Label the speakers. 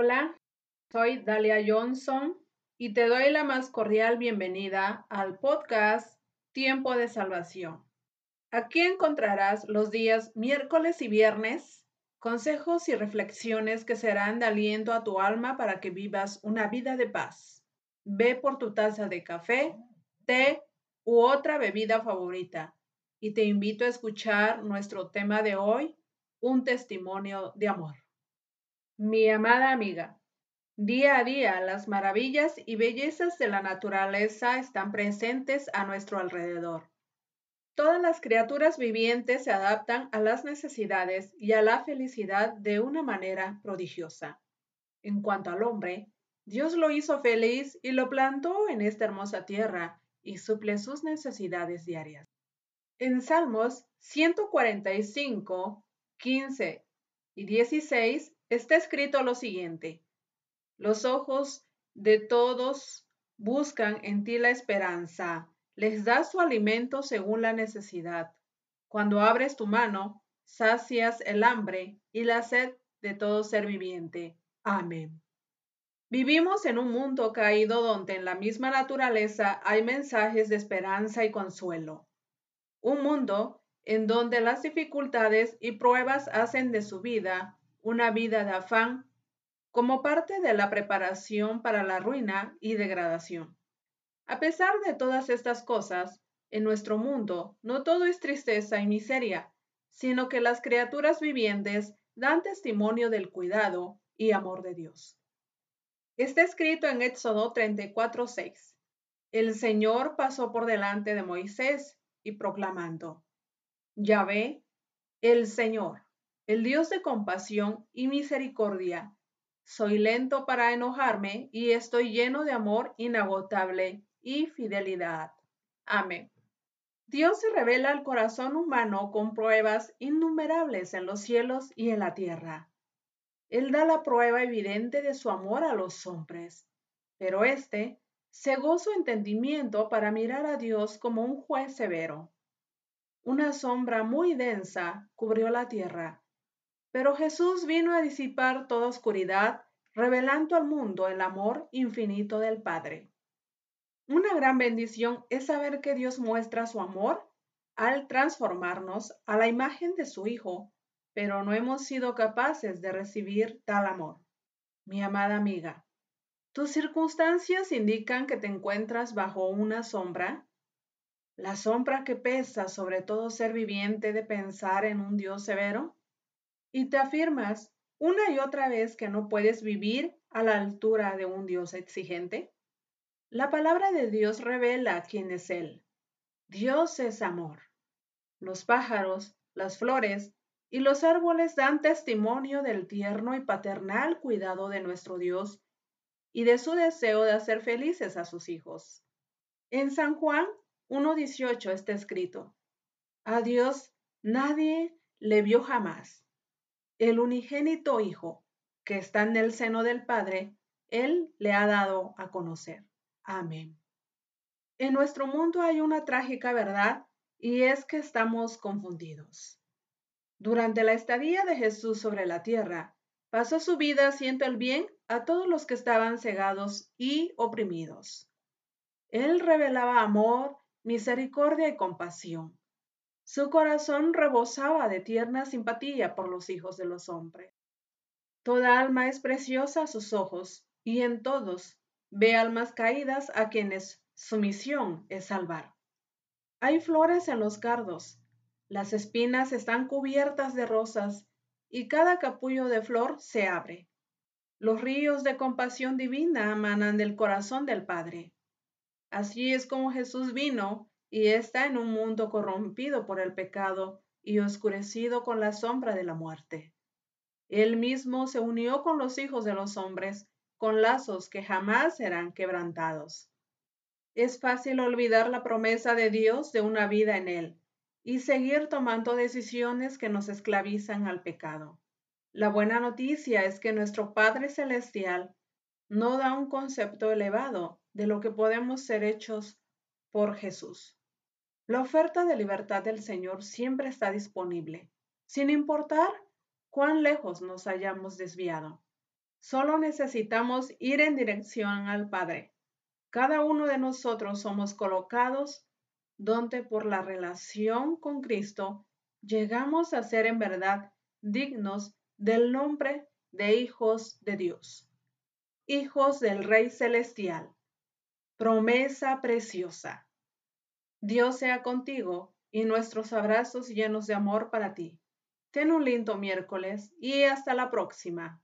Speaker 1: Hola, soy Dalia Johnson y te doy la más cordial bienvenida al podcast Tiempo de Salvación. Aquí encontrarás los días miércoles y viernes consejos y reflexiones que serán de aliento a tu alma para que vivas una vida de paz. Ve por tu taza de café, té u otra bebida favorita y te invito a escuchar nuestro tema de hoy, un testimonio de amor. Mi amada amiga, día a día las maravillas y bellezas de la naturaleza están presentes a nuestro alrededor. Todas las criaturas vivientes se adaptan a las necesidades y a la felicidad de una manera prodigiosa. En cuanto al hombre, Dios lo hizo feliz y lo plantó en esta hermosa tierra y suple sus necesidades diarias. En Salmos 145, 15 y 16 está escrito lo siguiente. Los ojos de todos buscan en ti la esperanza, les das su alimento según la necesidad. Cuando abres tu mano, sacias el hambre y la sed de todo ser viviente. Amén. Vivimos en un mundo caído donde en la misma naturaleza hay mensajes de esperanza y consuelo. Un mundo en donde las dificultades y pruebas hacen de su vida una vida de afán como parte de la preparación para la ruina y degradación. A pesar de todas estas cosas, en nuestro mundo no todo es tristeza y miseria, sino que las criaturas vivientes dan testimonio del cuidado y amor de Dios. Está escrito en Éxodo 34:6. El Señor pasó por delante de Moisés y proclamando, Yahvé, el Señor, el Dios de compasión y misericordia. Soy lento para enojarme y estoy lleno de amor inagotable y fidelidad. Amén. Dios se revela al corazón humano con pruebas innumerables en los cielos y en la tierra. Él da la prueba evidente de su amor a los hombres, pero éste cegó su entendimiento para mirar a Dios como un juez severo. Una sombra muy densa cubrió la tierra pero Jesús vino a disipar toda oscuridad, revelando al mundo el amor infinito del Padre. Una gran bendición es saber que Dios muestra su amor al transformarnos a la imagen de su Hijo, pero no hemos sido capaces de recibir tal amor. Mi amada amiga, ¿tus circunstancias indican que te encuentras bajo una sombra? La sombra que pesa sobre todo ser viviente de pensar en un Dios severo y te afirmas una y otra vez que no puedes vivir a la altura de un Dios exigente? La palabra de Dios revela quién es Él. Dios es amor. Los pájaros, las flores y los árboles dan testimonio del tierno y paternal cuidado de nuestro Dios y de su deseo de hacer felices a sus hijos. En San Juan 1.18 está escrito, a Dios nadie le vio jamás el unigénito Hijo, que está en el seno del Padre, Él le ha dado a conocer. Amén. En nuestro mundo hay una trágica verdad y es que estamos confundidos. Durante la estadía de Jesús sobre la tierra, pasó su vida haciendo el bien a todos los que estaban cegados y oprimidos. Él revelaba amor, misericordia y compasión. Su corazón rebosaba de tierna simpatía por los hijos de los hombres. Toda alma es preciosa a sus ojos, y en todos ve almas caídas a quienes su misión es salvar. Hay flores en los cardos, las espinas están cubiertas de rosas, y cada capullo de flor se abre. Los ríos de compasión divina manan del corazón del Padre. Así es como Jesús vino y está en un mundo corrompido por el pecado y oscurecido con la sombra de la muerte. Él mismo se unió con los hijos de los hombres con lazos que jamás serán quebrantados. Es fácil olvidar la promesa de Dios de una vida en Él y seguir tomando decisiones que nos esclavizan al pecado. La buena noticia es que nuestro Padre Celestial no da un concepto elevado de lo que podemos ser hechos por Jesús. La oferta de libertad del Señor siempre está disponible, sin importar cuán lejos nos hayamos desviado. Solo necesitamos ir en dirección al Padre. Cada uno de nosotros somos colocados donde por la relación con Cristo llegamos a ser en verdad dignos del nombre de hijos de Dios, hijos del Rey Celestial. Promesa preciosa. Dios sea contigo y nuestros abrazos llenos de amor para ti. Ten un lindo miércoles y hasta la próxima.